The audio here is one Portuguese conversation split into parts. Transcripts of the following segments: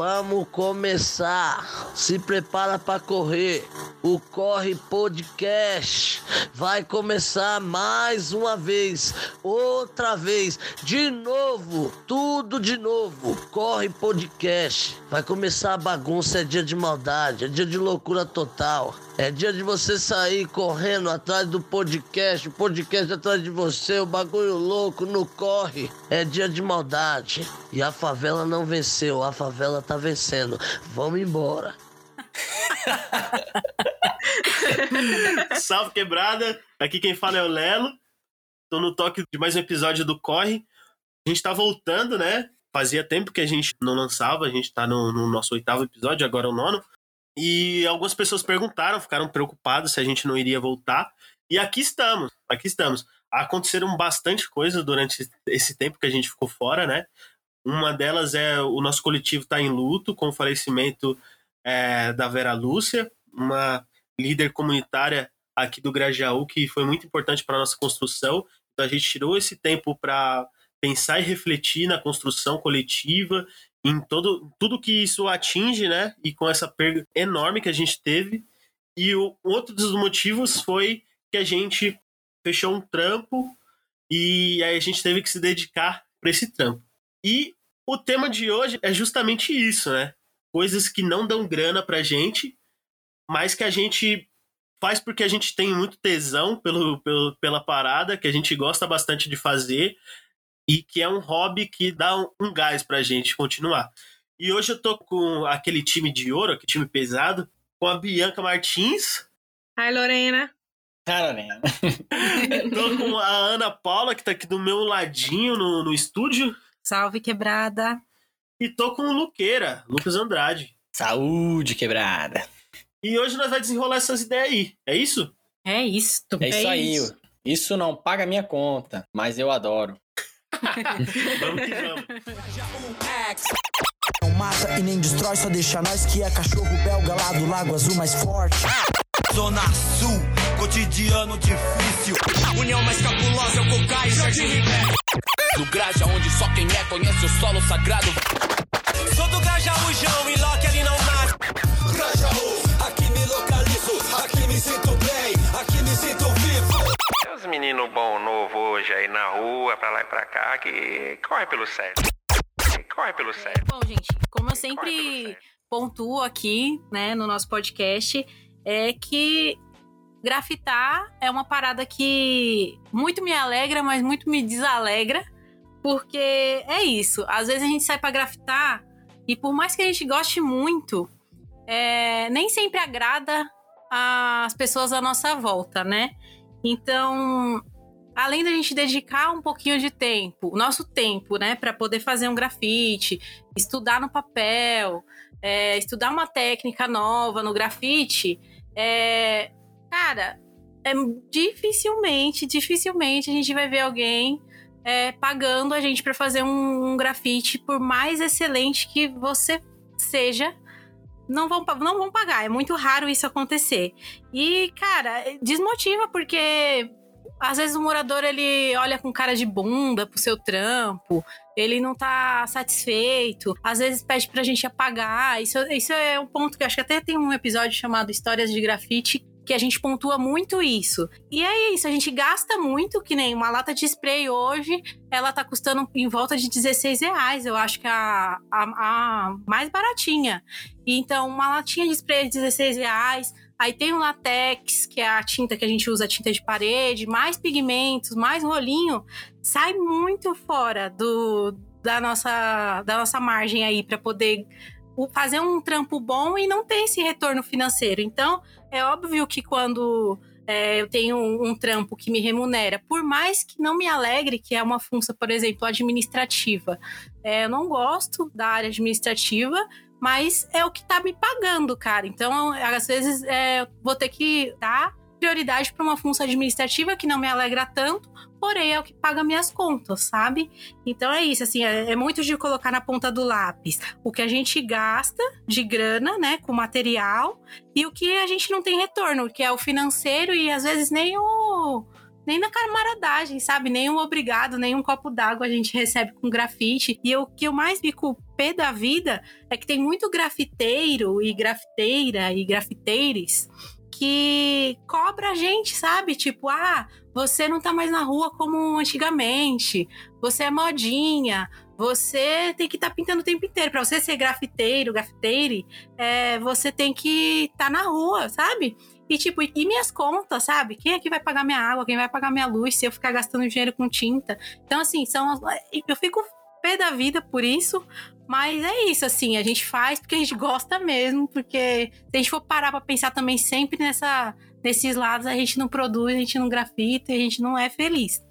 vamos começar. Se prepara para correr. O Corre Podcast vai começar mais uma vez, outra vez, de novo, tudo de novo. Corre Podcast. Vai começar a bagunça, é dia de maldade, é dia de loucura total. É dia de você sair correndo atrás do podcast, o podcast atrás de você, o bagulho louco, no corre. É dia de maldade. E a favela não venceu, a favela tá vencendo. Vamos embora. Salve quebrada! Aqui quem fala é o Lelo. Tô no toque de mais um episódio do Corre. A gente tá voltando, né? Fazia tempo que a gente não lançava, a gente tá no, no nosso oitavo episódio, agora é o nono. E algumas pessoas perguntaram, ficaram preocupadas se a gente não iria voltar. E aqui estamos, aqui estamos. Aconteceram bastante coisas durante esse tempo que a gente ficou fora, né? Uma delas é o nosso coletivo está em luto com o falecimento é, da Vera Lúcia, uma líder comunitária aqui do Grajaú que foi muito importante para nossa construção. Então a gente tirou esse tempo para pensar e refletir na construção coletiva, em todo tudo que isso atinge, né? E com essa perda enorme que a gente teve. E o outro dos motivos foi que a gente fechou um trampo e aí a gente teve que se dedicar para esse trampo. E o tema de hoje é justamente isso, né? Coisas que não dão grana pra gente, mas que a gente faz porque a gente tem muito tesão pelo, pelo, pela parada, que a gente gosta bastante de fazer e que é um hobby que dá um, um gás pra gente continuar. E hoje eu tô com aquele time de ouro, aquele time pesado, com a Bianca Martins. Hi, Lorena. Hi, Lorena. tô com a Ana Paula, que tá aqui do meu ladinho no, no estúdio. Salve, quebrada. E tô com o Luqueira, Lucas Andrade. Saúde, quebrada. E hoje nós vamos desenrolar essas ideias aí, é isso? É isso. É, isso aí. Isso. isso não paga minha conta, mas eu adoro. vamos que vamos. Não mata e nem destrói, só deixa nós que é cachorro belga lá do Lago Azul mais forte. Zona Sul, cotidiano difícil. União mais cabulosa é o Cocai e Jardim Ribeiro. Do Graja, onde só quem é conhece o solo sagrado. Sou do Grajaújão e Loki ali não nasce. Grajaú, uns meninos bom novo hoje aí na rua, pra lá e pra cá, que corre pelo sério. Corre pelo sério. Bom, gente, como eu sempre pontuo aqui, né, no nosso podcast, é que grafitar é uma parada que muito me alegra, mas muito me desalegra, porque é isso. Às vezes a gente sai para grafitar e por mais que a gente goste muito, é, nem sempre agrada as pessoas à nossa volta, né? Então, além da gente dedicar um pouquinho de tempo, o nosso tempo, né, para poder fazer um grafite, estudar no papel, é, estudar uma técnica nova no grafite, é, cara, é, dificilmente, dificilmente a gente vai ver alguém é, pagando a gente para fazer um, um, grafite, por mais excelente que você seja, não vão, não vão pagar. É muito raro isso acontecer. E, cara, desmotiva, porque às vezes o morador ele olha com cara de bunda pro seu trampo, ele não tá satisfeito, às vezes pede pra gente apagar. Isso, isso é um ponto que acho que até tem um episódio chamado Histórias de Grafite que a gente pontua muito isso. E é isso, a gente gasta muito, que nem uma lata de spray hoje, ela tá custando em volta de 16 reais. Eu acho que é a, a, a mais baratinha. Então, uma latinha de spray de 16 reais. Aí tem o latex, que é a tinta que a gente usa, a tinta de parede, mais pigmentos, mais rolinho. Sai muito fora do, da, nossa, da nossa margem aí para poder fazer um trampo bom e não ter esse retorno financeiro. Então, é óbvio que quando é, eu tenho um, um, trampo que me remunera, por mais que não me alegre, que é uma função, por exemplo, administrativa, é, eu não gosto da área administrativa, mas é o que tá me pagando, cara. Então, às vezes, é, vou ter que dar prioridade para uma função administrativa que não me alegra tanto, porém é o que paga minhas contas, sabe? Então é isso, assim, é, é, muito de colocar na ponta do lápis o que a gente gasta de grana, né, com material, e o que a gente não tem retorno, que é o financeiro e às vezes nem o nem na camaradagem, sabe? Nem um obrigado, nem um copo d'água a gente recebe com grafite. E o que eu mais fico pé da vida é que tem muito grafiteiro e grafiteira e grafiteires que cobra a gente, sabe? Tipo, ah, você não tá mais na rua como antigamente, você é modinha, você tem que estar tá pintando o tempo inteiro. Para você ser grafiteiro, grafiteire, é, você tem que estar tá na rua, sabe? E tipo, e minhas contas, sabe? Quem é que vai pagar minha água? Quem vai pagar minha luz se eu ficar gastando dinheiro com tinta? Então, assim, são. Eu fico pé da vida por isso, mas é isso, assim, a gente faz porque a gente gosta mesmo, porque se a gente for parar pra pensar também sempre nessa, nesses lados, a gente não produz, a gente não grafita, a gente não é feliz.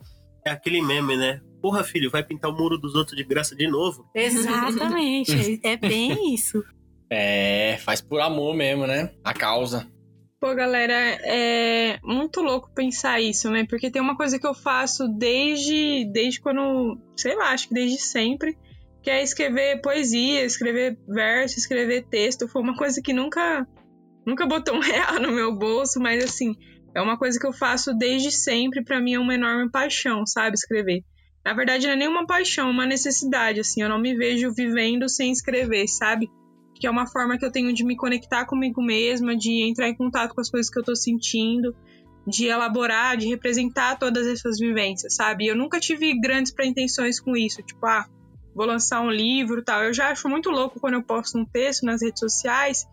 É aquele meme, né? Porra, filho, vai pintar o muro dos outros de graça de novo? Exatamente, é bem isso. É, faz por amor mesmo, né? A causa. Pô, galera, é muito louco pensar isso, né? Porque tem uma coisa que eu faço desde, desde quando, sei lá, acho que desde sempre, que é escrever poesia, escrever verso, escrever texto. Foi uma coisa que nunca, nunca botou um real no meu bolso, mas assim, é uma coisa que eu faço desde sempre. Para mim é uma enorme paixão, sabe? Escrever. Na verdade, não é nenhuma paixão, é uma necessidade, assim. Eu não me vejo vivendo sem escrever, sabe? Que é uma forma que eu tenho de me conectar comigo mesma, de entrar em contato com as coisas que eu tô sentindo, de elaborar, de representar todas essas vivências, sabe? Eu nunca tive grandes pretensões com isso, tipo, ah, vou lançar um livro tal. Eu já acho muito louco quando eu posto um texto nas redes sociais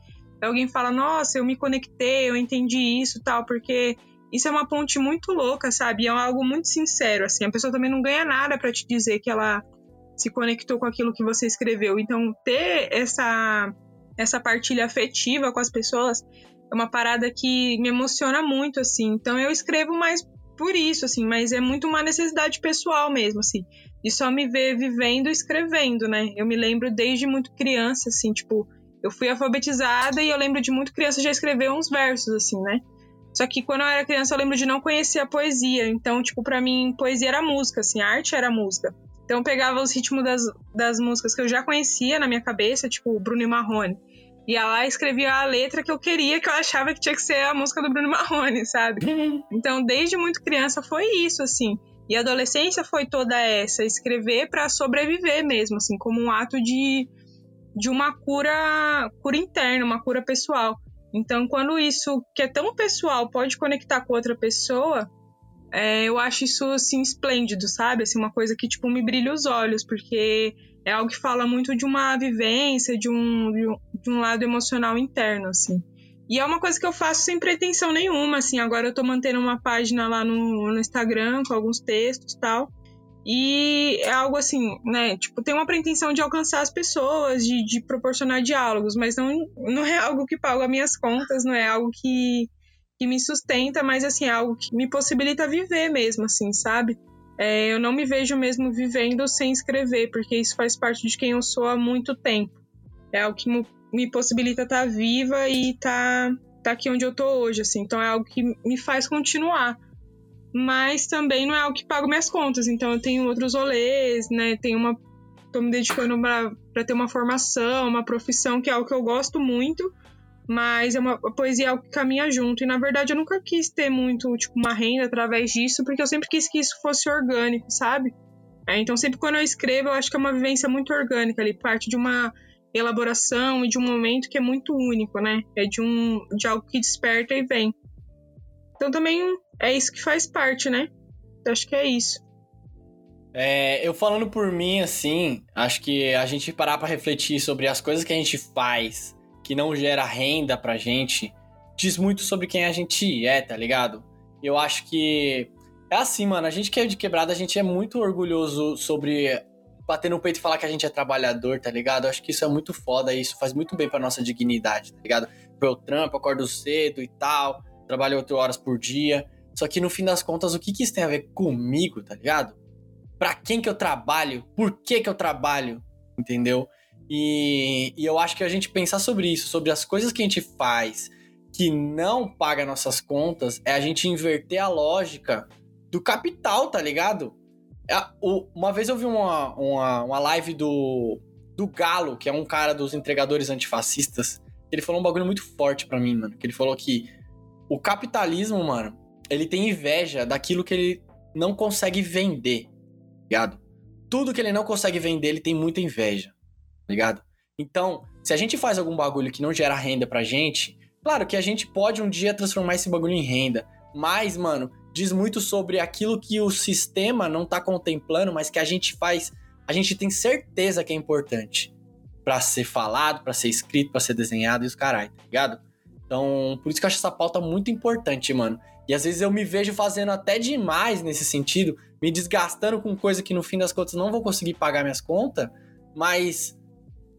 alguém fala, nossa, eu me conectei, eu entendi isso tal, porque isso é uma ponte muito louca, sabe? É algo muito sincero, assim. A pessoa também não ganha nada para te dizer que ela se conectou com aquilo que você escreveu. Então, ter essa essa partilha afetiva com as pessoas é uma parada que me emociona muito, assim. Então, eu escrevo mais por isso, assim, mas é muito uma necessidade pessoal mesmo, assim. E só me ver vivendo e escrevendo, né? Eu me lembro desde muito criança, assim, tipo, eu fui alfabetizada e eu lembro de muito criança já escrever uns versos, assim, né? Só que quando eu era criança eu lembro de não conhecer a poesia. Então, tipo, para mim, poesia era música, assim, arte era música. Então eu pegava os ritmos das, das músicas que eu já conhecia na minha cabeça, tipo Bruno e Marrone. Ia lá e escrevia a letra que eu queria, que eu achava que tinha que ser a música do Bruno Marrone, sabe? Então, desde muito criança foi isso, assim. E a adolescência foi toda essa, escrever para sobreviver mesmo, assim, como um ato de, de uma cura, cura interna, uma cura pessoal. Então, quando isso que é tão pessoal pode conectar com outra pessoa, é, eu acho isso assim esplêndido, sabe? Assim, uma coisa que tipo me brilha os olhos, porque é algo que fala muito de uma vivência, de um, de um, de um lado emocional interno, assim. E é uma coisa que eu faço sem pretensão nenhuma, assim. Agora eu tô mantendo uma página lá no, no Instagram com alguns textos e tal. E é algo assim, né? Tipo, tem uma pretensão de alcançar as pessoas, de, de proporcionar diálogos, mas não, não é algo que paga minhas contas, não é algo que, que me sustenta, mas assim, é algo que me possibilita viver mesmo, assim, sabe? É, eu não me vejo mesmo vivendo sem escrever, porque isso faz parte de quem eu sou há muito tempo. É algo que me possibilita estar tá viva e estar tá, tá aqui onde eu tô hoje, assim. Então é algo que me faz continuar. Mas também não é algo que paga minhas contas. Então eu tenho outros rolês, né? Tenho uma. tô me dedicando para ter uma formação, uma profissão, que é algo que eu gosto muito mas é uma poesia é algo que caminha junto. E na verdade eu nunca quis ter muito, tipo, uma renda através disso, porque eu sempre quis que isso fosse orgânico, sabe? É, então sempre quando eu escrevo, eu acho que é uma vivência muito orgânica ali, parte de uma elaboração e de um momento que é muito único, né? É de um de algo que desperta e vem. Então também é isso que faz parte, né? Eu acho que é isso. É, eu falando por mim, assim, acho que a gente parar para refletir sobre as coisas que a gente faz que não gera renda pra gente, diz muito sobre quem a gente é, tá ligado? Eu acho que é assim, mano, a gente que é de quebrada, a gente é muito orgulhoso sobre bater no peito e falar que a gente é trabalhador, tá ligado? Eu acho que isso é muito foda, isso faz muito bem pra nossa dignidade, tá ligado? Eu trampo, acordo cedo e tal, trabalho 8 horas por dia. Só que no fim das contas, o que, que isso tem a ver comigo, tá ligado? Pra quem que eu trabalho? Por que que eu trabalho? Entendeu? E, e eu acho que a gente pensar sobre isso, sobre as coisas que a gente faz que não paga nossas contas, é a gente inverter a lógica do capital, tá ligado? Uma vez eu vi uma, uma, uma live do, do Galo, que é um cara dos entregadores antifascistas, ele falou um bagulho muito forte para mim, mano. Que ele falou que o capitalismo, mano, ele tem inveja daquilo que ele não consegue vender, ligado? Tudo que ele não consegue vender, ele tem muita inveja, ligado? Então, se a gente faz algum bagulho que não gera renda pra gente, claro que a gente pode um dia transformar esse bagulho em renda, mas, mano, diz muito sobre aquilo que o sistema não tá contemplando, mas que a gente faz, a gente tem certeza que é importante para ser falado, para ser escrito, para ser desenhado e os caralho, tá ligado? Então, por isso que eu acho essa pauta muito importante, mano. E às vezes eu me vejo fazendo até demais nesse sentido, me desgastando com coisa que no fim das contas não vou conseguir pagar minhas contas, mas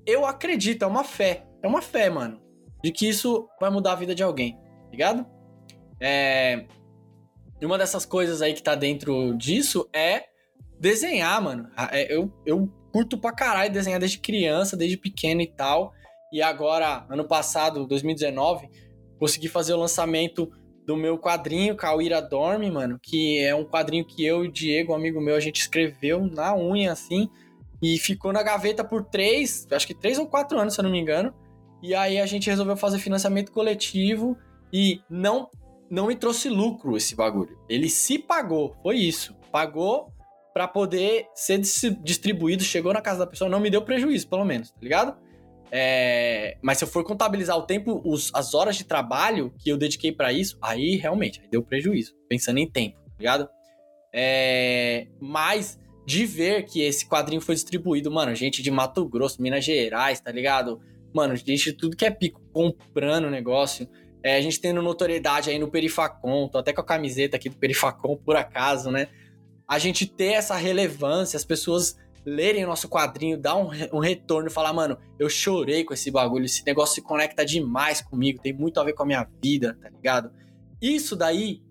eu acredito, é uma fé, é uma fé, mano, de que isso vai mudar a vida de alguém, tá ligado? É... E uma dessas coisas aí que tá dentro disso é desenhar, mano. É, eu, eu curto pra caralho desenhar desde criança, desde pequeno e tal. E agora, ano passado, 2019, consegui fazer o lançamento do meu quadrinho Cauíra Dorme, mano, que é um quadrinho que eu e o Diego, um amigo meu, a gente escreveu na unha, assim, e ficou na gaveta por três, acho que três ou quatro anos, se eu não me engano. E aí a gente resolveu fazer financiamento coletivo e não não me trouxe lucro esse bagulho. Ele se pagou, foi isso. Pagou para poder ser distribuído, chegou na casa da pessoa, não me deu prejuízo, pelo menos, tá ligado? É, mas se eu for contabilizar o tempo, os, as horas de trabalho que eu dediquei para isso, aí realmente aí deu prejuízo, pensando em tempo, tá ligado? É, mas de ver que esse quadrinho foi distribuído, mano, gente de Mato Grosso, Minas Gerais, tá ligado? Mano, gente de tudo que é pico comprando o negócio. É, a gente tendo notoriedade aí no Perifacon, tô até com a camiseta aqui do Perifacon, por acaso, né? A gente ter essa relevância, as pessoas lerem o nosso quadrinho, dar um, um retorno e falar, mano, eu chorei com esse bagulho, esse negócio se conecta demais comigo, tem muito a ver com a minha vida, tá ligado? Isso daí,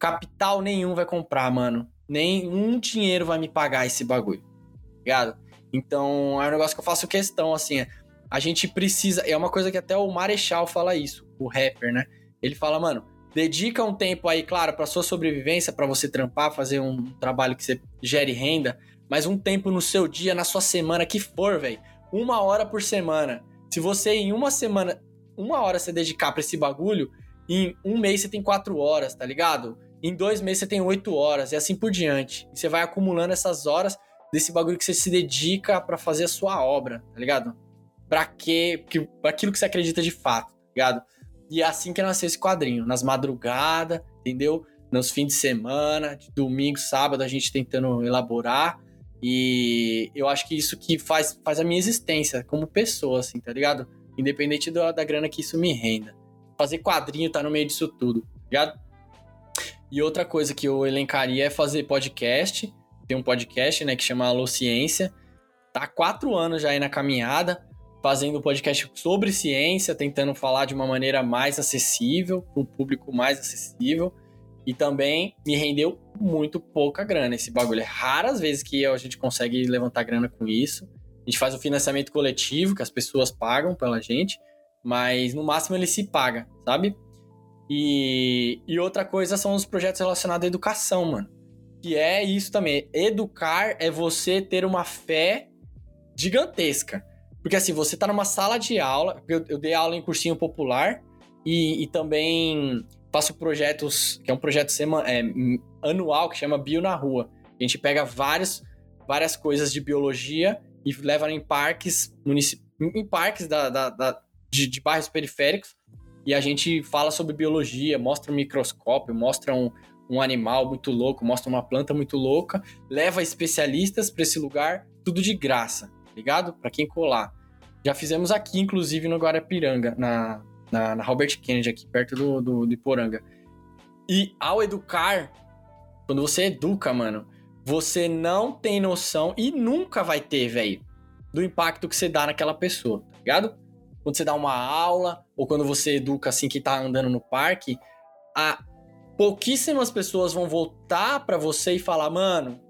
capital nenhum vai comprar, mano. Nenhum dinheiro vai me pagar esse bagulho, tá ligado? Então, é um negócio que eu faço questão, assim, a gente precisa, é uma coisa que até o Marechal fala isso, o rapper, né? Ele fala, mano, dedica um tempo aí, claro, para sua sobrevivência, para você trampar, fazer um trabalho que você gere renda, mas um tempo no seu dia, na sua semana, que for, velho. Uma hora por semana. Se você em uma semana, uma hora você dedicar pra esse bagulho, em um mês você tem quatro horas, tá ligado? Em dois meses você tem oito horas e assim por diante. E você vai acumulando essas horas desse bagulho que você se dedica para fazer a sua obra, tá ligado? Pra quê? Pra aquilo que você acredita de fato, tá ligado? E é assim que nasceu esse quadrinho. Nas madrugadas, entendeu? Nos fins de semana, de domingo, sábado, a gente tentando elaborar. E eu acho que isso que faz, faz a minha existência como pessoa, assim, tá ligado? Independente da, da grana que isso me renda. Fazer quadrinho tá no meio disso tudo, tá ligado? E outra coisa que eu elencaria é fazer podcast. Tem um podcast, né, que chama Alô Ciência. Tá há quatro anos já aí na caminhada, fazendo podcast sobre ciência, tentando falar de uma maneira mais acessível, para um público mais acessível. E também me rendeu muito pouca grana esse bagulho. É raras vezes que a gente consegue levantar grana com isso. A gente faz o financiamento coletivo, que as pessoas pagam pela gente, mas no máximo ele se paga, sabe? E, e outra coisa são os projetos relacionados à educação, mano. Que é isso também. Educar é você ter uma fé gigantesca. Porque assim, você tá numa sala de aula, eu, eu dei aula em cursinho popular e, e também faço projetos, que é um projeto sema, é, anual que chama Bio na Rua. A gente pega vários, várias coisas de biologia e leva em parques, em parques da, da, da de, de, bairros periféricos e a gente fala sobre biologia, mostra um microscópio, mostra um, um animal muito louco, mostra uma planta muito louca, leva especialistas para esse lugar, tudo de graça, ligado? Para quem colar. Já fizemos aqui, inclusive, no Guarapiranga, na, na, na Robert Kennedy, aqui perto do, do, do Iporanga. E ao educar, quando você educa, mano, você não tem noção e nunca vai ter, velho, do impacto que você dá naquela pessoa, tá ligado? Quando você dá uma aula, ou quando você educa assim que tá andando no parque, a pouquíssimas pessoas vão voltar para você e falar, mano,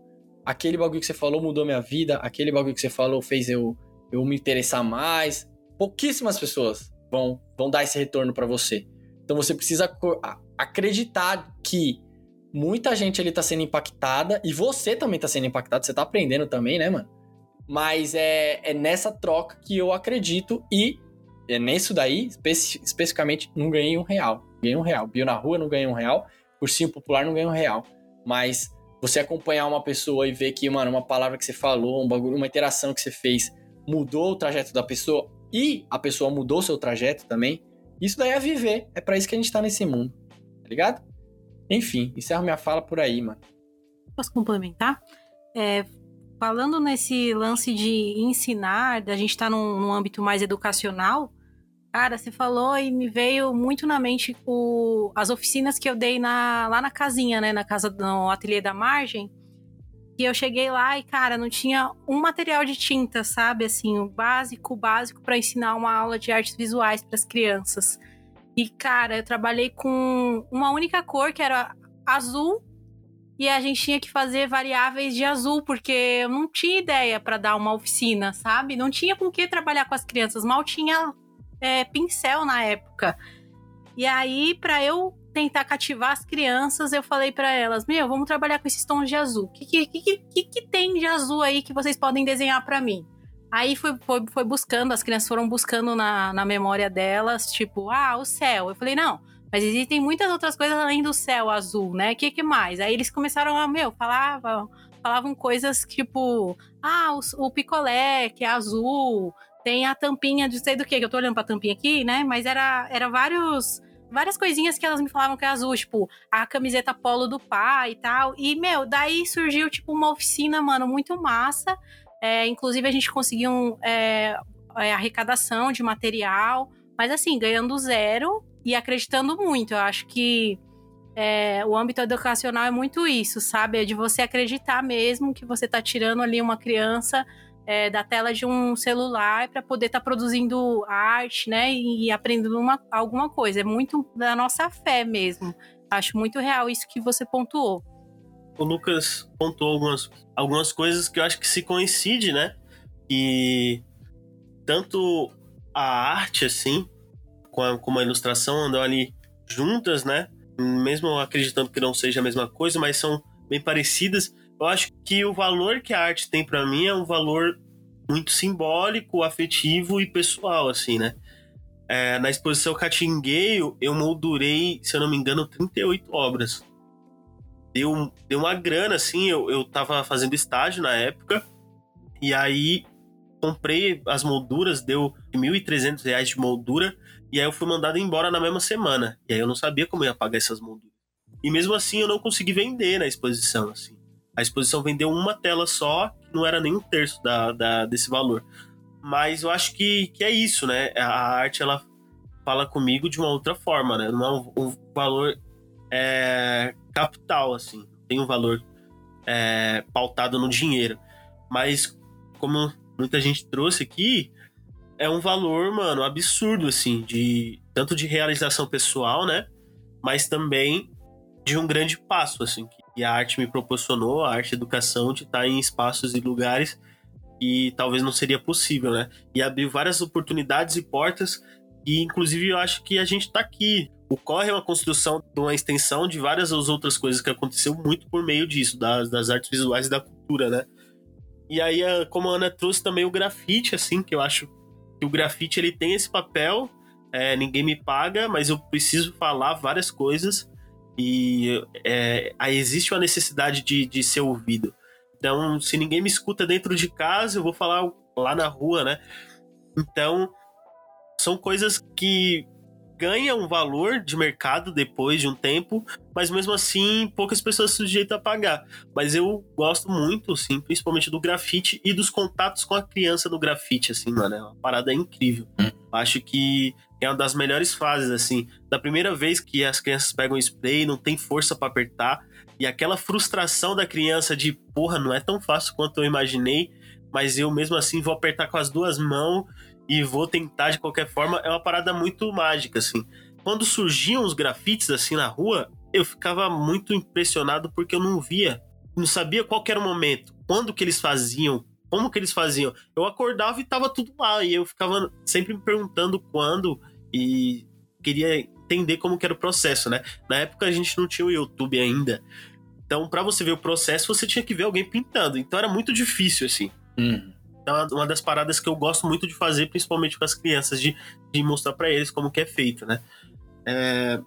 aquele bagulho que você falou mudou minha vida, aquele bagulho que você falou fez eu, eu me interessar mais. Pouquíssimas pessoas vão, vão dar esse retorno para você. Então você precisa acreditar que muita gente ali tá sendo impactada e você também tá sendo impactado, você tá aprendendo também, né, mano? Mas é, é nessa troca que eu acredito e é nisso daí, especi especificamente, não ganhei um real. Ganhei um real. Bio na rua, não ganhei um real. cursinho popular não ganha um real. Mas você acompanhar uma pessoa e ver que, mano, uma palavra que você falou, um bagulho, uma interação que você fez mudou o trajeto da pessoa e a pessoa mudou seu trajeto também, isso daí é viver. É para isso que a gente tá nesse mundo. Tá ligado? Enfim, encerro minha fala por aí, mano. Posso complementar? É, falando nesse lance de ensinar, da gente estar tá num, num, âmbito mais educacional, cara, você falou e me veio muito na mente o, as oficinas que eu dei na, lá na casinha, né? Na casa no ateliê da margem. E eu cheguei lá e, cara, não tinha um material de tinta, sabe? Assim, o básico, básico para ensinar uma aula de artes visuais para as crianças. E, cara, eu trabalhei com uma única cor, que era azul, e a gente tinha que fazer variáveis de azul, porque eu não tinha ideia para dar uma oficina, sabe? Não tinha com que trabalhar com as crianças, mal tinha é, pincel na época. E aí, para eu tentar cativar as crianças, eu falei para elas: Meu, vamos trabalhar com esses tons de azul. O que, que, que, que, tem de azul aí que vocês podem desenhar para mim? Aí foi, foi, foi buscando, as crianças foram buscando na, na memória delas, tipo, ah, o céu. Eu falei, não, mas existem muitas outras coisas além do céu azul, né? O que, que mais? Aí eles começaram a, meu, falavam, falavam coisas tipo, ah, o, o picolé, que é azul, tem a tampinha de sei do que, que eu tô olhando pra tampinha aqui, né? Mas era, era vários várias coisinhas que elas me falavam que é azul, tipo, a camiseta polo do pai e tal. E, meu, daí surgiu, tipo, uma oficina, mano, muito massa. É, inclusive, a gente conseguiu um, é, é, arrecadação de material, mas assim, ganhando zero e acreditando muito. Eu acho que é, o âmbito educacional é muito isso, sabe? É de você acreditar mesmo que você está tirando ali uma criança é, da tela de um celular para poder estar tá produzindo arte, né? E, e aprendendo uma, alguma coisa. É muito da nossa fé mesmo. Acho muito real isso que você pontuou o Lucas pontuou algumas, algumas coisas que eu acho que se coincide, né? E tanto a arte, assim, com a, com a ilustração andam ali juntas, né? Mesmo acreditando que não seja a mesma coisa, mas são bem parecidas. Eu acho que o valor que a arte tem para mim é um valor muito simbólico, afetivo e pessoal, assim, né? É, na exposição Catingueio, eu moldurei, se eu não me engano, 38 obras deu, deu uma grana, assim. Eu, eu tava fazendo estágio na época. E aí comprei as molduras, deu 1.300 reais de moldura. E aí eu fui mandado embora na mesma semana. E aí eu não sabia como ia pagar essas molduras. E mesmo assim eu não consegui vender na exposição, assim. A exposição vendeu uma tela só, que não era nem um terço da, da, desse valor. Mas eu acho que, que é isso, né? A arte, ela fala comigo de uma outra forma, né? Não é um, um valor é, capital, assim, tem um valor é, pautado no dinheiro. Mas, como muita gente trouxe aqui, é um valor, mano, absurdo, assim, de tanto de realização pessoal, né? Mas também de um grande passo, assim, que a arte me proporcionou, a arte e a educação, de estar em espaços e lugares que talvez não seria possível, né? E abriu várias oportunidades e portas, e inclusive eu acho que a gente está aqui o Corre é uma construção de uma extensão de várias outras coisas que aconteceu muito por meio disso, das, das artes visuais e da cultura, né? E aí, como a Ana trouxe também o grafite, assim, que eu acho o grafite ele tem esse papel, é, ninguém me paga, mas eu preciso falar várias coisas e é, aí existe uma necessidade de, de ser ouvido. Então, se ninguém me escuta dentro de casa, eu vou falar lá na rua, né? Então, são coisas que ganha um valor de mercado depois de um tempo, mas mesmo assim poucas pessoas se sujeitam a pagar. Mas eu gosto muito, assim, principalmente do grafite e dos contatos com a criança do grafite, assim, mano. É uma parada incrível. Hum. Acho que é uma das melhores fases, assim. Da primeira vez que as crianças pegam spray, não tem força para apertar, e aquela frustração da criança de, porra, não é tão fácil quanto eu imaginei, mas eu mesmo assim vou apertar com as duas mãos e vou tentar de qualquer forma, é uma parada muito mágica, assim. Quando surgiam os grafites assim na rua, eu ficava muito impressionado porque eu não via, não sabia qual era o momento, quando que eles faziam, como que eles faziam. Eu acordava e tava tudo lá, e eu ficava sempre me perguntando quando e queria entender como que era o processo, né? Na época a gente não tinha o YouTube ainda. Então, para você ver o processo, você tinha que ver alguém pintando. Então era muito difícil, assim. Hum uma das paradas que eu gosto muito de fazer, principalmente com as crianças, de, de mostrar para eles como que é feito, né? É,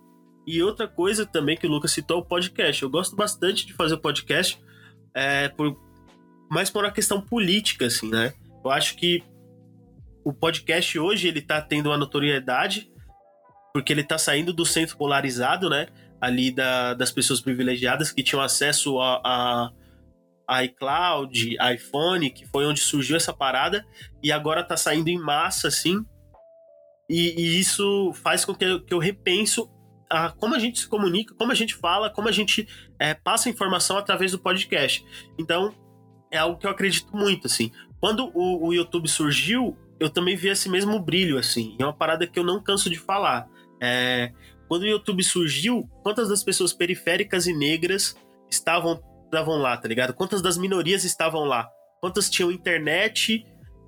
E outra coisa também que o Lucas citou é o podcast. Eu gosto bastante de fazer podcast, é, por, mais por uma questão política, assim, né? Eu acho que o podcast hoje ele tá tendo uma notoriedade porque ele tá saindo do centro polarizado, né? Ali da, das pessoas privilegiadas que tinham acesso a, a iCloud, iPhone, que foi onde surgiu essa parada, e agora tá saindo em massa, assim. E, e isso faz com que eu, que eu repenso a, como a gente se comunica, como a gente fala, como a gente é, passa informação através do podcast. Então, é algo que eu acredito muito, assim. Quando o, o YouTube surgiu, eu também vi esse mesmo brilho, assim. É uma parada que eu não canso de falar. É, quando o YouTube surgiu, quantas das pessoas periféricas e negras estavam, estavam lá, tá ligado? Quantas das minorias estavam lá? Quantas tinham internet,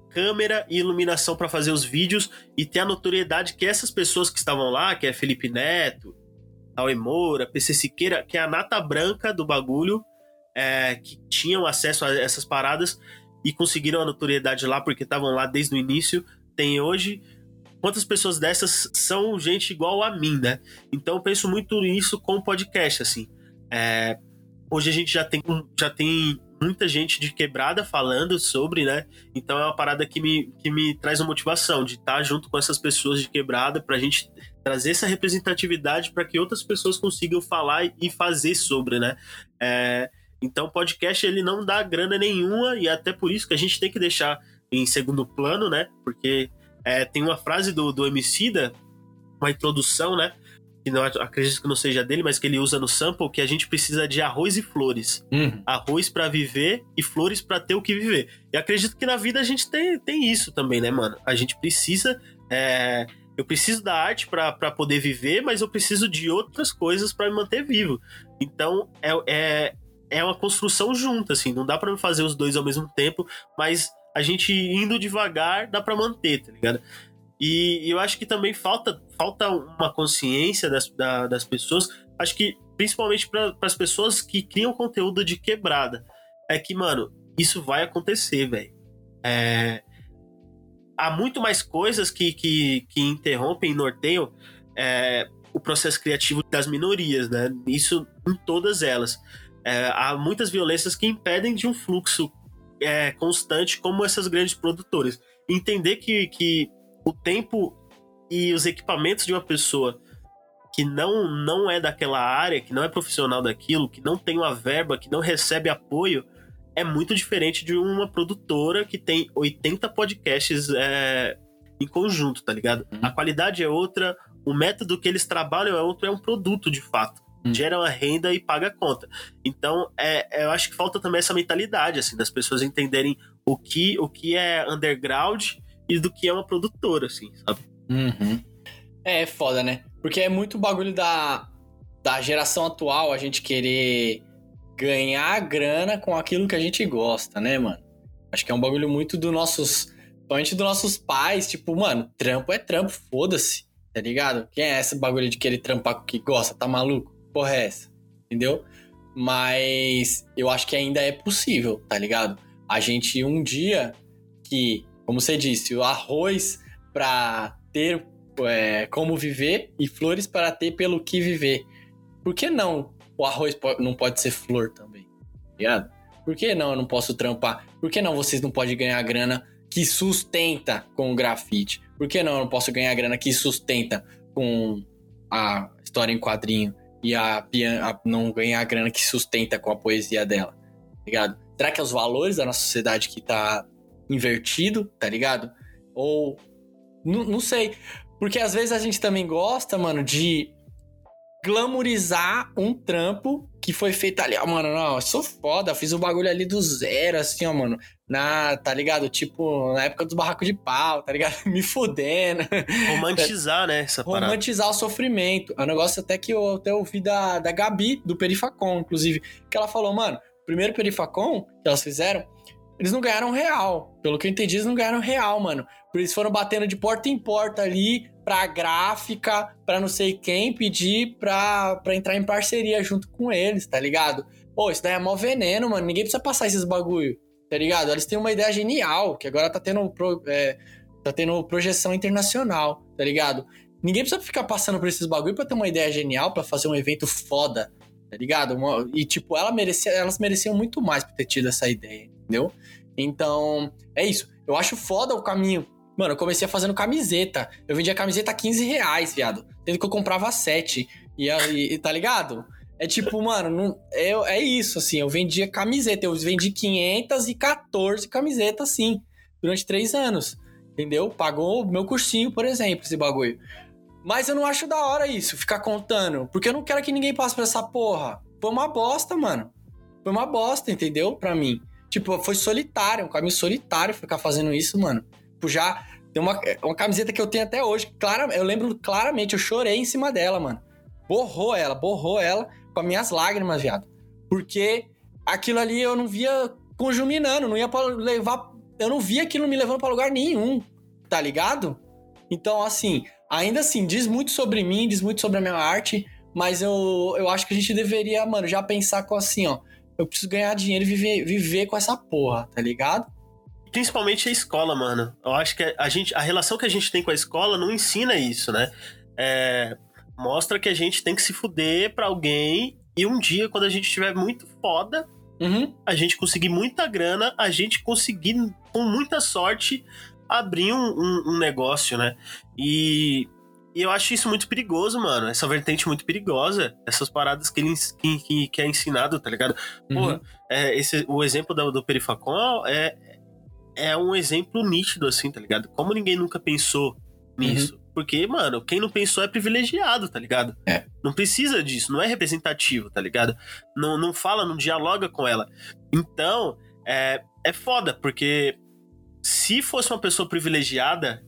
câmera e iluminação para fazer os vídeos e ter a notoriedade que essas pessoas que estavam lá, que é Felipe Neto, Cauê Moura, PC Siqueira, que é a nata branca do bagulho, é, que tinham acesso a essas paradas e conseguiram a notoriedade lá porque estavam lá desde o início, tem hoje. Quantas pessoas dessas são gente igual a mim, né? Então eu penso muito nisso com o podcast, assim. É, hoje a gente já tem, já tem muita gente de quebrada falando sobre, né? Então é uma parada que me, que me traz uma motivação de estar junto com essas pessoas de quebrada pra gente trazer essa representatividade para que outras pessoas consigam falar e fazer sobre, né? É, então o podcast ele não dá grana nenhuma e é até por isso que a gente tem que deixar em segundo plano, né? Porque é, tem uma frase do, do Emicida, uma introdução, né? Que não acredito que não seja dele, mas que ele usa no sample, que a gente precisa de arroz e flores. Uhum. Arroz para viver e flores para ter o que viver. E acredito que na vida a gente tem, tem isso também, né, mano? A gente precisa. É, eu preciso da arte para poder viver, mas eu preciso de outras coisas para me manter vivo. Então, é, é, é uma construção junta, assim. Não dá para fazer os dois ao mesmo tempo, mas a gente indo devagar dá para manter, tá ligado? E, eu acho que também falta, falta uma consciência das, da, das pessoas, acho que principalmente para as pessoas que criam conteúdo de quebrada. É que, mano, isso vai acontecer, velho. É, há muito mais coisas que, que, que interrompem e norteiam é, o processo criativo das minorias, né? Isso em todas elas. É, há muitas violências que impedem de um fluxo é, constante como essas grandes produtoras. Entender que, que o tempo e os equipamentos de uma pessoa que não, não é daquela área, que não é profissional daquilo, que não tem uma verba, que não recebe apoio, é muito diferente de uma produtora que tem 80 podcasts é, em conjunto, tá ligado? Uhum. A qualidade é outra, o método que eles trabalham é outro, é um produto de fato. Uhum. Gera uma renda e paga a conta. Então, é, eu acho que falta também essa mentalidade, assim, das pessoas entenderem o que, o que é underground e do que é uma produtora, assim, sabe? Uhum. É, é foda, né? Porque é muito bagulho da, da geração atual a gente querer ganhar grana com aquilo que a gente gosta, né, mano? Acho que é um bagulho muito dos nossos. Principalmente dos nossos pais, tipo, mano, trampo é trampo, foda-se, tá ligado? Quem é esse bagulho de querer trampar com o que gosta? Tá maluco? Porra, é essa? Entendeu? Mas eu acho que ainda é possível, tá ligado? A gente um dia que, como você disse, o arroz pra ter é, como viver e flores para ter pelo que viver. Por que não o arroz não pode ser flor também? Ligado? Por que não eu não posso trampar? Por que não vocês não podem ganhar grana que sustenta com o grafite? Por que não eu não posso ganhar grana que sustenta com a história em quadrinho e a, a não ganhar grana que sustenta com a poesia dela? Ligado? Será que é os valores da nossa sociedade que tá invertido, tá ligado? Ou N- não sei. Porque às vezes a gente também gosta, mano, de glamourizar um trampo que foi feito ali. Ó, mano, não, eu sou foda, fiz o bagulho ali do zero, assim, ó, mano. Na, tá ligado? Tipo, na época dos barracos de pau, tá ligado? Me fudendo. Romantizar, né, essa parada. Romantizar o sofrimento. É um negócio até que eu até ouvi da, da Gabi, do Perifacom, inclusive, que ela falou, mano, o primeiro Perifacom que elas fizeram, eles não ganharam real. Pelo que eu entendi, eles não ganharam real, mano. Por eles foram batendo de porta em porta ali pra gráfica, pra não sei quem, pedir pra, pra entrar em parceria junto com eles, tá ligado? Pô, isso daí é mó veneno, mano. Ninguém precisa passar esses bagulho, tá ligado? Eles têm uma ideia genial, que agora tá tendo, pro- é, tá tendo projeção internacional, tá ligado? Ninguém precisa ficar passando por esses bagulho pra ter uma ideia genial pra fazer um evento foda, tá ligado? E, tipo, ela merecia, elas mereciam muito mais por ter tido essa ideia, entendeu? Então, é isso. Eu acho foda o caminho. Mano, eu comecei fazendo camiseta. Eu vendia camiseta a 15 reais, viado. Sendo que eu comprava 7. E, aí, tá ligado? É tipo, mano, não, é, é isso, assim. Eu vendia camiseta. Eu vendi 514 camisetas, assim, durante três anos. Entendeu? Pagou meu cursinho, por exemplo, esse bagulho. Mas eu não acho da hora isso, ficar contando. Porque eu não quero que ninguém passe por essa porra. Foi uma bosta, mano. Foi uma bosta, entendeu? Pra mim. Tipo, foi solitário, um caminho solitário ficar fazendo isso, mano. Tipo, já tem uma, uma camiseta que eu tenho até hoje. Clara, eu lembro claramente, eu chorei em cima dela, mano. Borrou ela, borrou ela com as minhas lágrimas, viado. Porque aquilo ali eu não via conjuminando, não ia pra levar. Eu não via aquilo me levando pra lugar nenhum, tá ligado? Então, assim, ainda assim, diz muito sobre mim, diz muito sobre a minha arte, mas eu, eu acho que a gente deveria, mano, já pensar com assim, ó. Eu preciso ganhar dinheiro e viver, viver com essa porra, tá ligado? Principalmente a escola, mano. Eu acho que a, gente, a relação que a gente tem com a escola não ensina isso, né? É, mostra que a gente tem que se fuder pra alguém e um dia, quando a gente estiver muito foda, Uhum. a gente conseguir muita grana, a gente conseguir, com muita sorte, abrir um, um- um negócio, né? E, e eu acho isso muito perigoso, mano. Essa vertente muito perigosa. Essas paradas que, ele, que, que, que é ensinado, tá ligado? Porra, Uhum. é, esse, o exemplo do, do Perifacon é, é um exemplo nítido, assim, tá ligado? Como ninguém nunca pensou nisso. Porque, mano, quem não pensou é privilegiado, tá ligado? É. Não precisa disso, não é representativo, tá ligado? Não, não fala, não dialoga com ela. Então, é, é foda, porque se fosse uma pessoa privilegiada,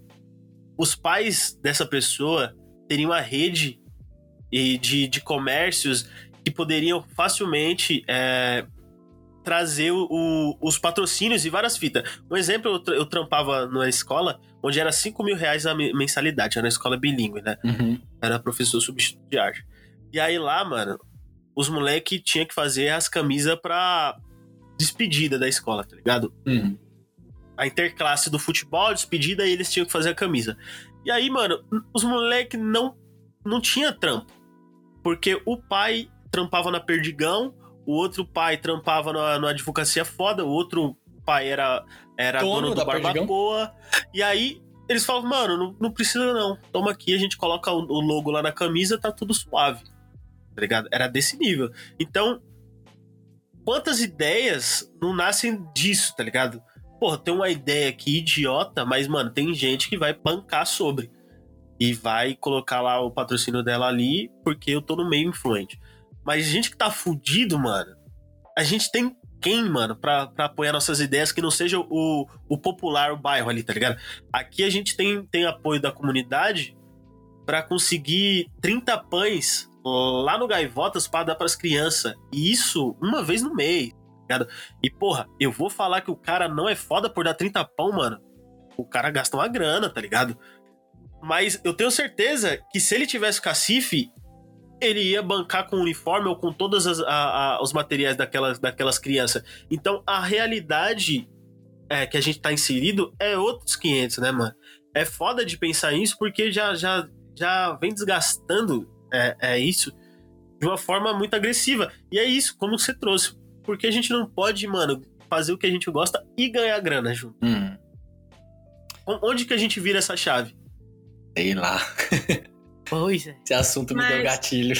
os pais dessa pessoa teriam a rede e de, de comércios que poderiam facilmente é, trazer o- os patrocínios e várias fitas. Um exemplo, eu, tra- eu trampava na escola onde era 5 mil reais a me- mensalidade, era uma escola bilíngue, né? Uhum. Era professor substituto de arte. E aí lá, mano, os moleque tinha que fazer as camisas pra despedida da escola, tá ligado? Uhum. A interclasse do futebol, despedida, e eles tinham que fazer a camisa. E aí, mano, os moleques não, não tinha trampo. Porque o pai trampava na Perdigão, o outro pai trampava na, na advocacia foda, o outro pai era, era Dono dono, da do? Barbacoa. E aí, eles falavam, mano, não, não precisa não. Toma aqui, a gente coloca o, o logo lá na camisa, tá tudo suave. Tá ligado? Era desse nível. Então, quantas ideias não nascem disso, tá ligado? Porra, tem uma ideia aqui idiota, mas, mano, tem gente que vai bancar sobre. E vai colocar lá o patrocínio dela ali, porque eu tô no meio influente. Mas gente que tá fudido, mano, a gente tem quem, mano, pra, pra apoiar nossas ideias que não seja o, o popular, o bairro ali, tá ligado? Aqui a gente tem, tem apoio da comunidade pra conseguir 30 pães lá no Gaivotas pra dar pras crianças. E isso uma vez no mês, ligado? E, porra, eu vou falar que o cara não é foda por dar 30 pão, mano. O cara gasta uma grana, tá ligado? Mas eu tenho certeza que se ele tivesse cacife, ele ia bancar com o uniforme ou com todos os materiais daquelas, daquelas crianças. Então a realidade é, que a gente tá inserido é outros 500, né, mano? É foda de pensar isso porque já, já, já vem desgastando é, é isso de uma forma muito agressiva. E é isso, como você trouxe. Porque a gente não pode, mano, fazer o que a gente gosta e ganhar grana junto. Hum, Onde que a gente vira essa chave? sei lá. Pois é. Esse assunto me Mas- deu gatilho.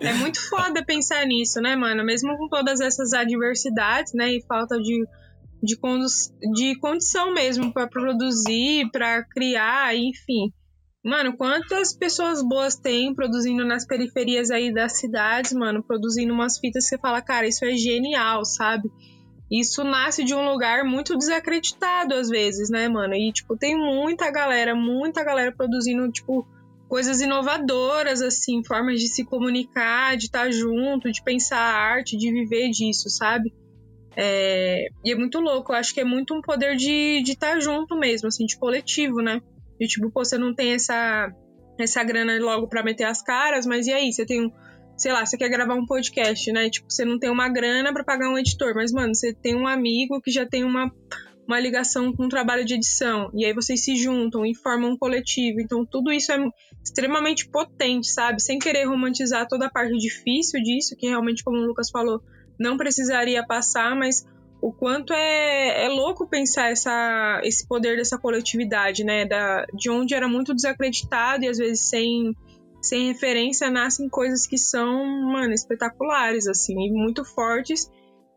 É muito foda pensar nisso, né, mano? Mesmo com todas essas adversidades, né, e falta de, de, condu- de condição mesmo pra produzir, pra criar, enfim. Mano, quantas pessoas boas tem produzindo nas periferias aí das cidades, mano, produzindo umas fitas que você fala, cara, isso é genial, sabe? Isso nasce de um lugar muito desacreditado às vezes, né, mano? E, tipo, tem muita galera, muita galera produzindo, tipo, coisas inovadoras, assim, formas de se comunicar, de estar junto, de pensar a arte, de viver disso, sabe? É, E é muito louco, eu acho que é muito um poder de de estar junto mesmo, assim, de coletivo, né? De tipo, pô, você não tem essa, essa grana logo pra meter as caras, mas e aí? Você tem um. Sei lá, você quer gravar um podcast, né? Tipo, você não tem uma grana pra pagar um editor, mas, mano, você tem um amigo que já tem uma uma ligação com o trabalho de edição. E aí vocês se juntam e formam um coletivo. Então tudo isso é extremamente potente, sabe? Sem querer romantizar toda a parte difícil disso, que realmente, como o Lucas falou, não precisaria passar, mas o quanto é, é louco pensar essa, esse poder dessa coletividade, né? Da, de onde era muito desacreditado e às vezes sem, sem referência nascem coisas que são, mano, espetaculares, assim, e muito fortes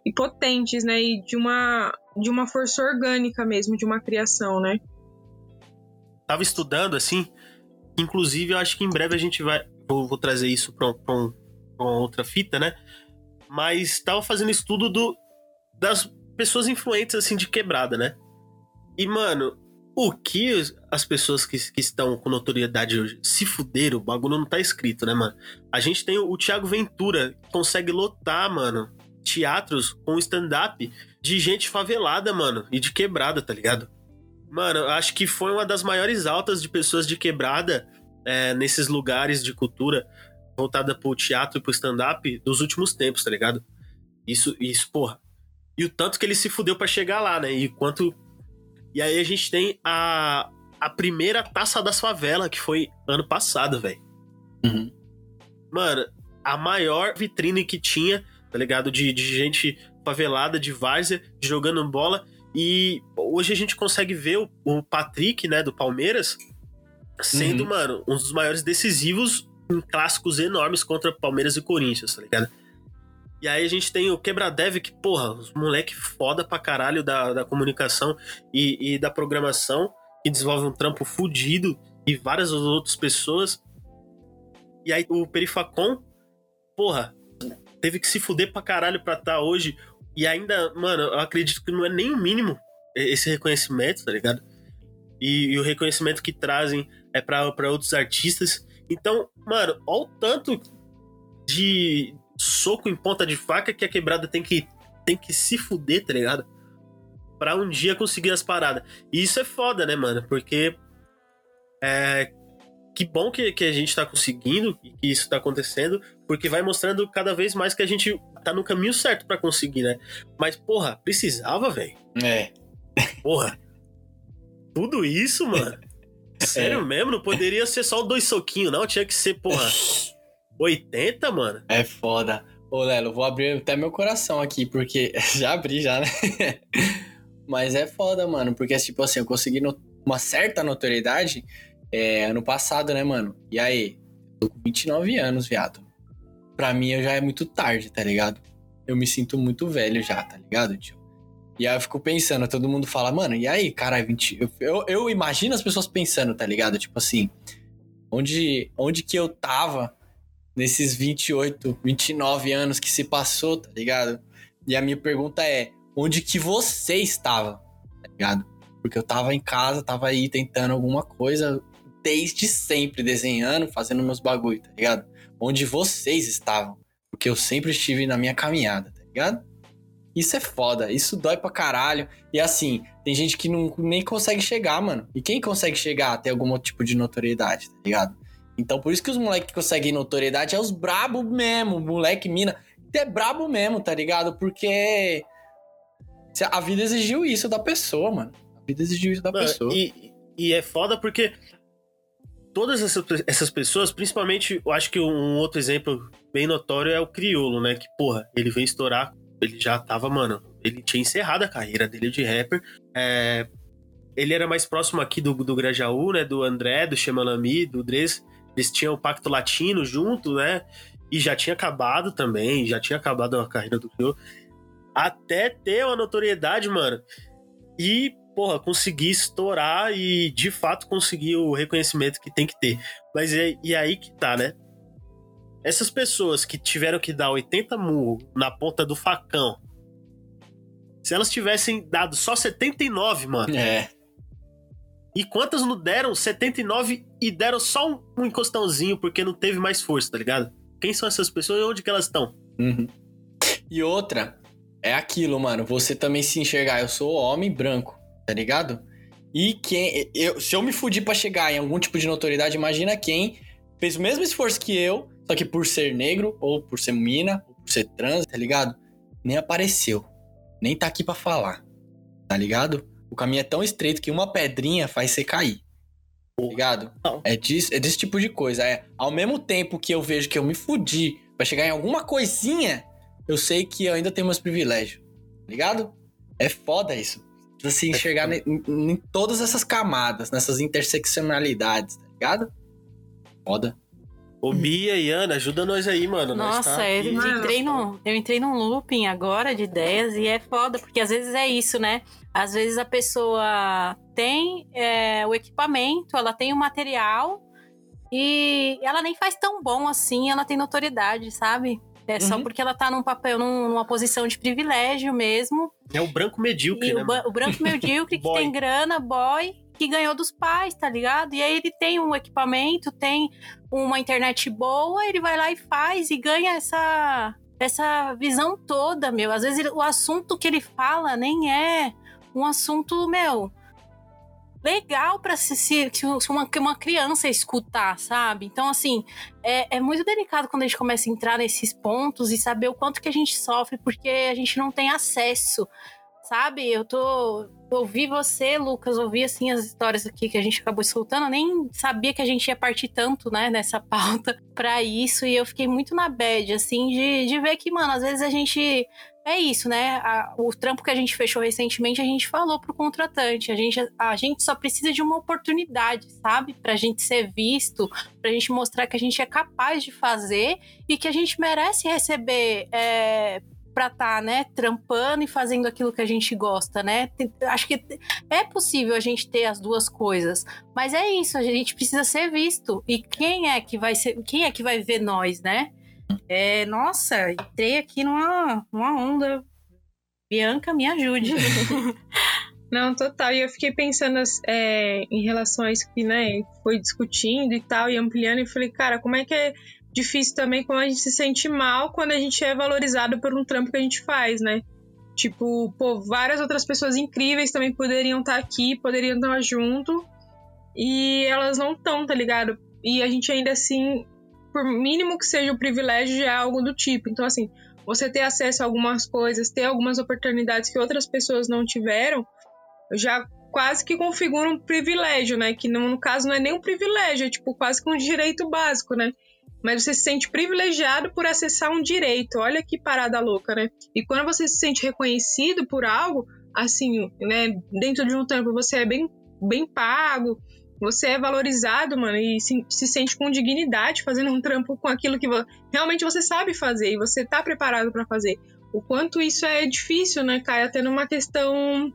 e potentes, né? E de uma, de uma força orgânica mesmo, de uma criação, né? Tava estudando, assim, inclusive eu acho que em breve a gente vai. Vou, vou trazer isso pra, um, um, uma outra fita, né? Mas tava fazendo estudo do, das pessoas influentes, assim, de quebrada, né? E, mano, o que as pessoas que, que estão com notoriedade hoje se fuderam, o bagulho não tá escrito, né, mano? A gente tem o, Thiago Ventura, que consegue lotar, mano, teatros com stand-up de gente favelada, mano, e de quebrada, tá ligado? Mano, acho que foi uma das maiores altas de pessoas de quebrada é, nesses lugares de cultura voltada pro teatro e pro stand-up dos últimos tempos, tá ligado? Isso, isso, porra. E o tanto que ele se fudeu para chegar lá, né? E quanto. E aí a gente tem a, a primeira taça das favelas, que foi ano passado, velho. Uhum. Mano, a maior vitrine que tinha tá ligado? De, de gente favelada, de várzea, jogando bola. E hoje a gente consegue ver o, o Patrick, né, do Palmeiras, sendo, Uhum. mano, um dos maiores decisivos em clássicos enormes contra Palmeiras e Corinthians, tá ligado? E aí a gente tem o Quebradev, que, porra, os moleque foda pra caralho da, da comunicação e, e da programação, que desenvolve um trampo fudido, e várias outras pessoas. E aí o Perifacom, porra, teve que se fuder pra caralho pra estar hoje. E ainda, mano, eu acredito que não é nem o mínimo esse reconhecimento, tá ligado? E, e o reconhecimento que trazem é pra outros artistas. Então, mano, olha o tanto de soco em ponta de faca que a quebrada tem que, tem que se fuder, tá ligado? Pra um dia conseguir as paradas. E isso é foda, né, mano? Porque. É, que bom que, que a gente tá conseguindo e que isso tá acontecendo, porque vai mostrando cada vez mais que a gente tá no caminho certo pra conseguir, né? Mas, porra, precisava, velho. É. Porra. Tudo isso, mano. Sério mesmo? Não poderia ser só dois soquinhos, não? Tinha que ser, porra, 80, mano? É foda. Ô, Lelo, vou abrir até meu coração aqui, porque. Já abri, já, né? Mas é foda, mano, porque, tipo assim, eu consegui no- uma certa notoriedade é, ano passado, né, mano? E aí? Tô com 29 anos, viado. Pra mim já é muito tarde, tá ligado? Eu me sinto muito velho já, tá ligado, tio? E aí eu fico pensando, todo mundo fala, mano, e aí, caralho, 20. Eu, eu, eu imagino as pessoas pensando, tá ligado? Tipo assim, onde, onde que eu tava nesses 28, 29 anos que se passou, tá ligado? E a minha pergunta é, onde que você estava, tá ligado? Porque eu tava em casa, tava aí tentando alguma coisa desde sempre, desenhando, fazendo meus bagulho, tá ligado? Onde vocês estavam. Porque eu sempre estive na minha caminhada, tá ligado? Isso é foda, isso dói pra caralho. E assim, tem gente que não, nem consegue chegar, mano. E quem consegue chegar a ter algum tipo de notoriedade, tá ligado? Então por isso que os moleques que conseguem notoriedade é os brabo mesmo, moleque, mina. É brabo mesmo, tá ligado? Porque a vida exigiu isso da pessoa, mano. A vida exigiu isso da Mano, pessoa. E, e é foda porque todas essas, essas pessoas, principalmente, eu acho que um outro exemplo bem notório é o Criolo, né? Que, porra, ele veio estourar, ele já tava, mano, ele tinha encerrado a carreira dele de rapper. É, ele era mais próximo aqui do, do Grajaú, né? Do André, do Chemalami, do Dres. Eles tinham o Pacto Latino junto, né? E já tinha acabado também, já tinha acabado a carreira do Criolo. Até ter uma notoriedade, mano. E, porra, conseguir estourar e de fato conseguir o reconhecimento que tem que ter. Mas é, e aí que tá, né? Essas pessoas que tiveram que dar 80 murros na ponta do facão, se elas tivessem dado só 79, mano, É. e quantas não deram 79 e deram só um, encostãozinho porque não teve mais força, tá ligado? Quem são essas pessoas e onde que elas estão? Uhum. E outra, é aquilo, mano. Você também se enxergar, eu sou homem branco, tá ligado? E quem. Eu, se eu me fudir pra chegar em algum tipo de notoriedade, imagina quem fez o mesmo esforço que eu, só que por ser negro, ou por ser mina, ou por ser trans, tá ligado? Nem apareceu. Nem tá aqui pra falar, tá ligado? O caminho é tão estreito que uma pedrinha faz você cair. Tá ligado? É, disso, é desse tipo de coisa. É, ao mesmo tempo que eu vejo que eu me fudi pra chegar em alguma coisinha, eu sei que eu ainda tenho meus privilégios. Tá ligado? É foda isso. Precisa se enxergar ne- em, em todas essas camadas, nessas interseccionalidades, tá ligado? Foda. Ô, Bia e Ana, ajuda nós aí, mano. Nós Nossa, tá eu, entrei num, eu entrei num looping agora de ideias e é foda, porque às vezes é isso, né? Às vezes a pessoa tem é, o equipamento, ela tem o material e ela nem faz tão bom assim, ela tem notoriedade, sabe? É só Uhum. porque ela tá num papel, num- numa posição de privilégio mesmo. É o branco medíocre, E né? o, o branco medíocre que tem grana, boy, que ganhou dos pais, tá ligado? E aí ele tem um equipamento, tem uma internet boa, ele vai lá e faz e ganha essa, essa visão toda, meu. Às vezes ele- o assunto que ele fala nem é um assunto, meu, legal pra se, se, se uma, uma criança escutar, sabe? Então, assim, é, é muito delicado quando a gente começa a entrar nesses pontos e saber o quanto que a gente sofre porque a gente não tem acesso, sabe? Eu tô. Ouvi você, Lucas, ouvi assim as histórias aqui que a gente acabou escutando, eu nem sabia que a gente ia partir tanto, né, nessa pauta pra isso, e eu fiquei muito na bad, assim, de, de ver que, mano, às vezes a gente. É isso, né? A- o trampo que a gente fechou recentemente, a gente falou pro contratante. A gente, a gente só precisa de uma oportunidade, sabe? Pra gente ser visto, pra gente mostrar que a gente é capaz de fazer e que a gente merece receber é, pra estar, né, trampando e fazendo aquilo que a gente gosta, né? Acho que é possível a gente ter as duas coisas, mas é isso, a gente precisa ser visto. E quem é que vai ser, quem é que vai ver nós, né? É, nossa, entrei aqui numa, numa onda. Bianca, me ajude. Não, total. E eu fiquei pensando é, em relação a isso que, né, foi discutindo e tal, e ampliando, e falei, cara, como é que é difícil também como a gente se sente mal quando a gente é valorizado por um trampo que a gente faz, né? Tipo, pô, várias outras pessoas incríveis também poderiam estar aqui, poderiam estar junto, e elas não estão, tá ligado? E a gente ainda assim, por mínimo que seja o privilégio, já é algo do tipo. Então, assim, você ter acesso a algumas coisas, ter algumas oportunidades que outras pessoas não tiveram, já quase que configura um privilégio, né? Que no, no caso não é nem um privilégio, é tipo quase que um direito básico, né? Mas você se sente privilegiado por acessar um direito. Olha que parada louca, né? E quando você se sente reconhecido por algo, assim, né? Dentro de um tempo você é bem, bem pago, você é valorizado, mano, e se, se sente com dignidade fazendo um trampo com aquilo que vo- realmente você sabe fazer e você tá preparado para fazer. O quanto isso é difícil, né? Cai até numa questão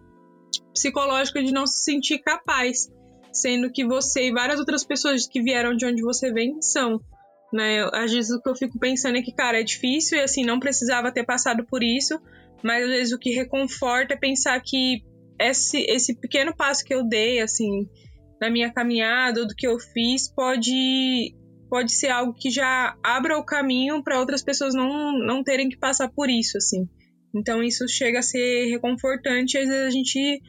psicológica de não se sentir capaz, sendo que você e várias outras pessoas que vieram de onde você vem são. Né? Às vezes o que eu fico pensando é que, cara, é difícil e assim, não precisava ter passado por isso, mas às vezes o que reconforta é pensar que esse, esse pequeno passo que eu dei, assim, na minha caminhada, ou do que eu fiz, pode, pode ser algo que já abra o caminho para outras pessoas não, não terem que passar por isso, assim. Então isso chega a ser reconfortante, às vezes a gente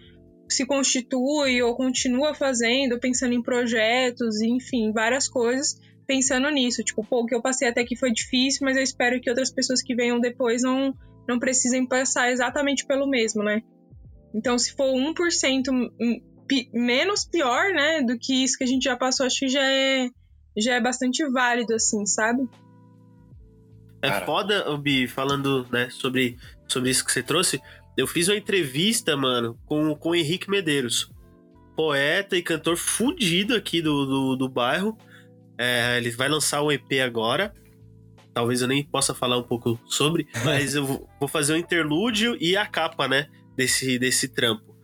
se constitui ou continua fazendo, pensando em projetos, enfim, várias coisas, pensando nisso. Tipo, pô, o que eu passei até aqui foi difícil, mas eu espero que outras pessoas que venham depois não, não precisem passar exatamente pelo mesmo, né? Então, se for 1% m- pi- menos pior, né, do que isso que a gente já passou, acho que já é, já é bastante válido, assim, sabe? É Cara. foda, ô, Bi, falando, né, sobre, sobre isso que você trouxe. Eu fiz uma entrevista, mano, com, com o Henrique Medeiros. Poeta e cantor fudido aqui do, do, do bairro. É, ele vai lançar um EP agora. Talvez eu nem possa falar um pouco sobre, mas eu vou- fazer um interlúdio e a capa, né, desse, desse trampo.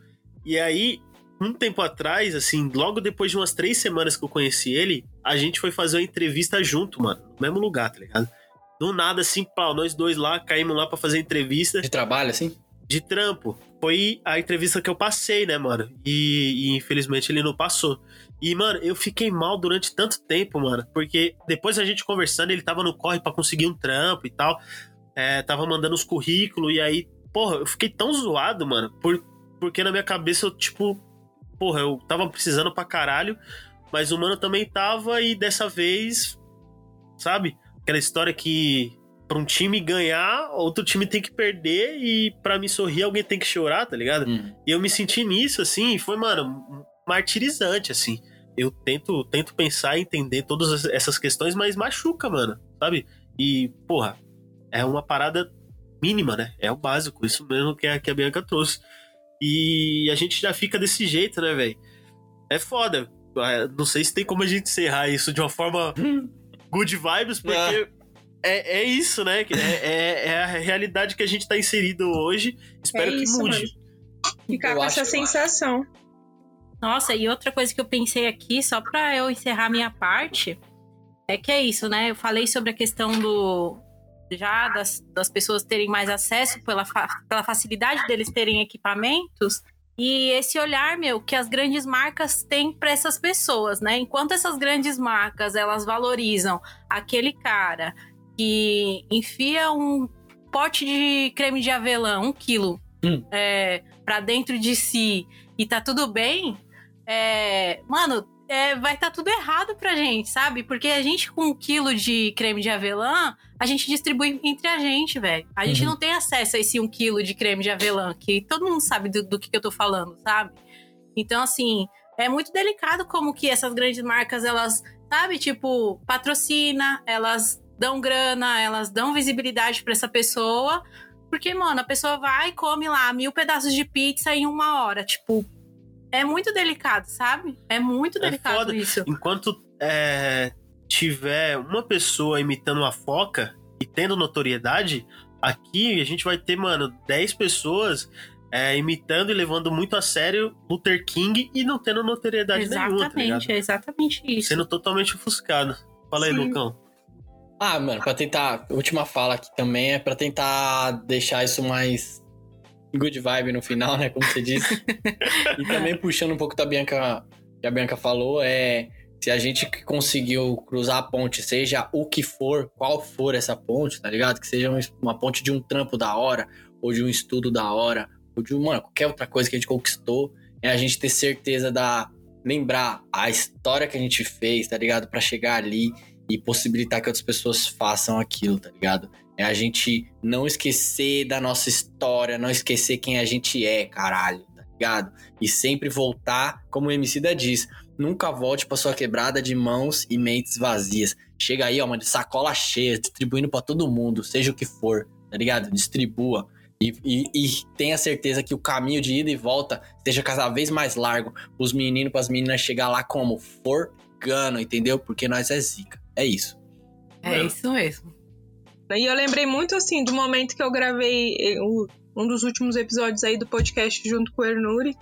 E aí, um tempo atrás, assim, logo depois de umas três semanas que eu conheci ele, a gente foi fazer uma entrevista junto, mano, no mesmo lugar, tá ligado? Do nada, assim, pau, nós dois lá, caímos lá pra fazer entrevista De trabalho, assim? De trampo. Foi a entrevista que eu passei, né, mano? E, e infelizmente ele não passou. E, mano, eu fiquei mal durante tanto tempo, mano, porque depois a gente conversando, ele tava no corre pra conseguir um trampo e tal. É, tava mandando os currículos, e aí, porra, eu fiquei tão zoado, mano, por, porque na minha cabeça eu, tipo, porra, eu tava precisando pra caralho, mas o mano também tava, e dessa vez, sabe? Aquela história que pra um time ganhar, outro time tem que perder e pra me sorrir alguém tem que chorar, tá ligado? Hum. E eu me senti nisso, assim, e foi, mano, martirizante, assim. Eu tento, tento pensar e entender todas essas questões, mas machuca, mano, sabe? E, porra, é uma parada mínima, né? É o básico, isso mesmo que a, que a Bianca trouxe. E a gente já fica desse jeito, né, velho? É foda. É, Não sei se tem como a gente encerrar isso de uma forma good vibes, porque é, é isso, né? Que É, é- é a realidade que a gente tá inserido hoje. Espero É que isso, mude. mano. Ficar Eu com acho essa que- sensação. Nossa, e outra coisa que eu pensei aqui, só pra eu encerrar minha parte, é que é isso, né? Eu falei sobre a questão do. Já das, das pessoas terem mais acesso pela, fa- pela facilidade deles terem equipamentos. E esse olhar, meu, que as grandes marcas têm para essas pessoas, né? Enquanto essas grandes marcas, elas valorizam aquele cara que enfia um pote de creme de avelã, um quilo, Hum. é, para dentro de si e tá tudo bem, é, mano, é, vai estar tudo errado pra gente, sabe? Porque a gente com um quilo de creme de avelã, a gente distribui entre a gente, velho. A gente Uhum. não tem acesso a esse um quilo de creme de avelã, que todo mundo sabe do, do que, que eu tô falando, sabe? Então, assim, é muito delicado como que essas grandes marcas, elas, sabe, tipo, patrocina, elas dão grana, elas dão visibilidade pra essa pessoa. Porque, mano, a pessoa vai e come lá mil pedaços de pizza em uma hora. Tipo, é muito delicado, sabe? É muito É delicado foda. isso. Enquanto é, tiver uma pessoa imitando uma foca e tendo notoriedade, aqui a gente vai ter, mano, 10 pessoas é, imitando e levando muito a sério Luther King e não tendo notoriedade nenhuma, tá Exatamente, ligado? é exatamente isso. Sendo totalmente ofuscado. Fala aí, Sim. Lucão. Ah, mano, pra tentar. Última fala aqui também é pra tentar deixar isso mais good vibe no final, né? Como você disse. e também puxando um pouco da Bianca, que a Bianca falou, é. Se a gente conseguiu cruzar a ponte, seja o que for, qual for essa ponte, tá ligado? Que seja um- uma ponte de um trampo da hora, ou de um estudo da hora, ou de uma, qualquer outra coisa que a gente conquistou, é a gente ter certeza da. Lembrar a história que a gente fez, tá ligado? Pra chegar ali e possibilitar que outras pessoas façam aquilo, tá ligado? É a gente não esquecer da nossa história, não esquecer quem a gente é, caralho, tá ligado? E sempre voltar, como o MC da diz, nunca volte pra sua quebrada de mãos e mentes vazias. Chega aí, ó, mano, de sacola cheia, distribuindo pra todo mundo, seja o que for, tá ligado? Distribua. E, e, e tenha certeza que o caminho de ida e volta seja cada vez mais largo. Os meninos, pras meninas chegar lá como forgando, entendeu? Porque nós é zica. É isso. É isso mesmo. E eu lembrei muito assim do momento que eu gravei eh, o- um dos últimos episódios aí do podcast junto com o Ernuri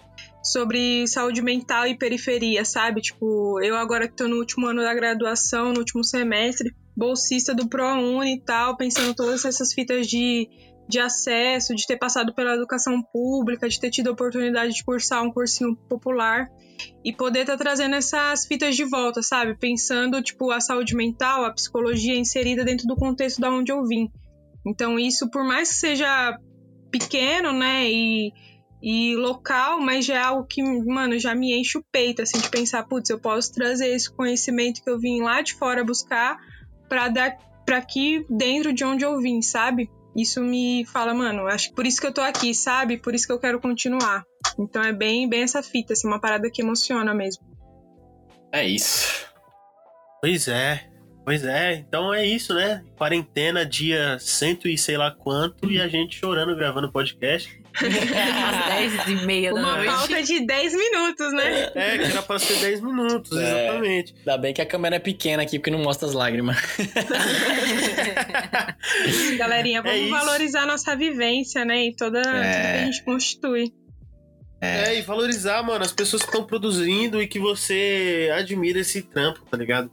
sobre saúde mental e periferia, sabe? Tipo, eu agora que tô no último ano da graduação, no último semestre, bolsista do ProUni e tal, pensando todas essas fitas de, de acesso, de ter passado pela educação pública, de ter tido a oportunidade de cursar um cursinho popular e poder estar trazendo essas fitas de volta, sabe? Pensando, tipo, a saúde mental, a psicologia inserida dentro do contexto da onde eu vim. Então, isso, por mais que seja pequeno, né, e, e local, mas já é algo que, mano, já me enche o peito, assim, de pensar, putz, eu posso trazer esse conhecimento que eu vim lá de fora buscar pra dar pra aqui dentro de onde eu vim, sabe? Isso me fala, mano, acho que por isso que eu tô aqui, sabe? Por isso que eu quero continuar. Então é bem, bem essa fita, assim, uma parada que emociona mesmo. É isso. Pois é. Pois é, então é isso, né? Quarentena, dia cento e sei lá quanto, e a gente chorando gravando podcast. Às 10 e meia da Uma noite. pauta de 10 minutos, né? É, que era pra ser 10 minutos, É. exatamente. Ainda bem que a câmera é pequena aqui, porque não mostra as lágrimas. Galerinha, vamos É valorizar nossa vivência, né? E toda tudo que a gente constitui. É. e valorizar, mano, as pessoas que estão produzindo e que você admira esse trampo, tá ligado?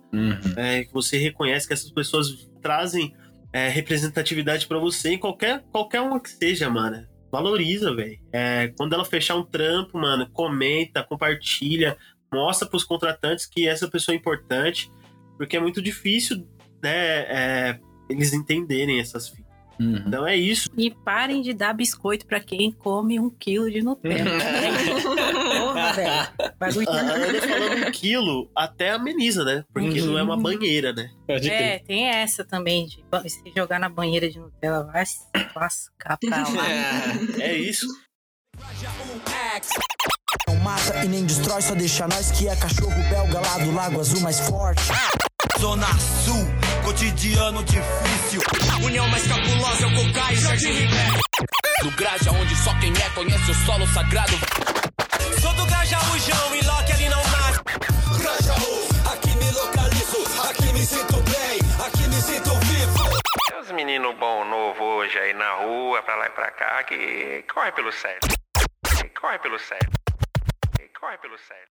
É, que você reconhece que essas pessoas trazem é, representatividade pra você em qualquer, qualquer uma que seja, mano. Valoriza, velho. É, quando ela fechar um trampo, mano, comenta, compartilha, mostra pros contratantes que essa pessoa é importante, porque é muito difícil, né, é, eles entenderem essas fitas. Uhum. Então é isso. E parem de dar biscoito pra quem come um quilo de Nutella. Porra, velho. Bagulho. A a Ana falando um quilo até ameniza, né? Porque não é uma banheira, né? É, tem essa também de se jogar na banheira de Nutella, vai se lascar pra lá. É isso. Não mata e nem destrói, só deixa nós que é cachorro belga lá do Lago Azul mais forte. Zona Sul, cotidiano difícil. União mais cabulosa é o Cocai e Jardim Ribeiro. Do Graja, onde só quem é conhece o solo sagrado. Sou do Grajaújão e Loki ali não nasce. Grajaú, aqui me localizo, aqui me sinto bem, aqui me sinto vivo. Tem uns meninos bom novo hoje aí na rua, pra lá e pra cá, que corre pelo sério. Que corre pelo sério. Que corre pelo sério.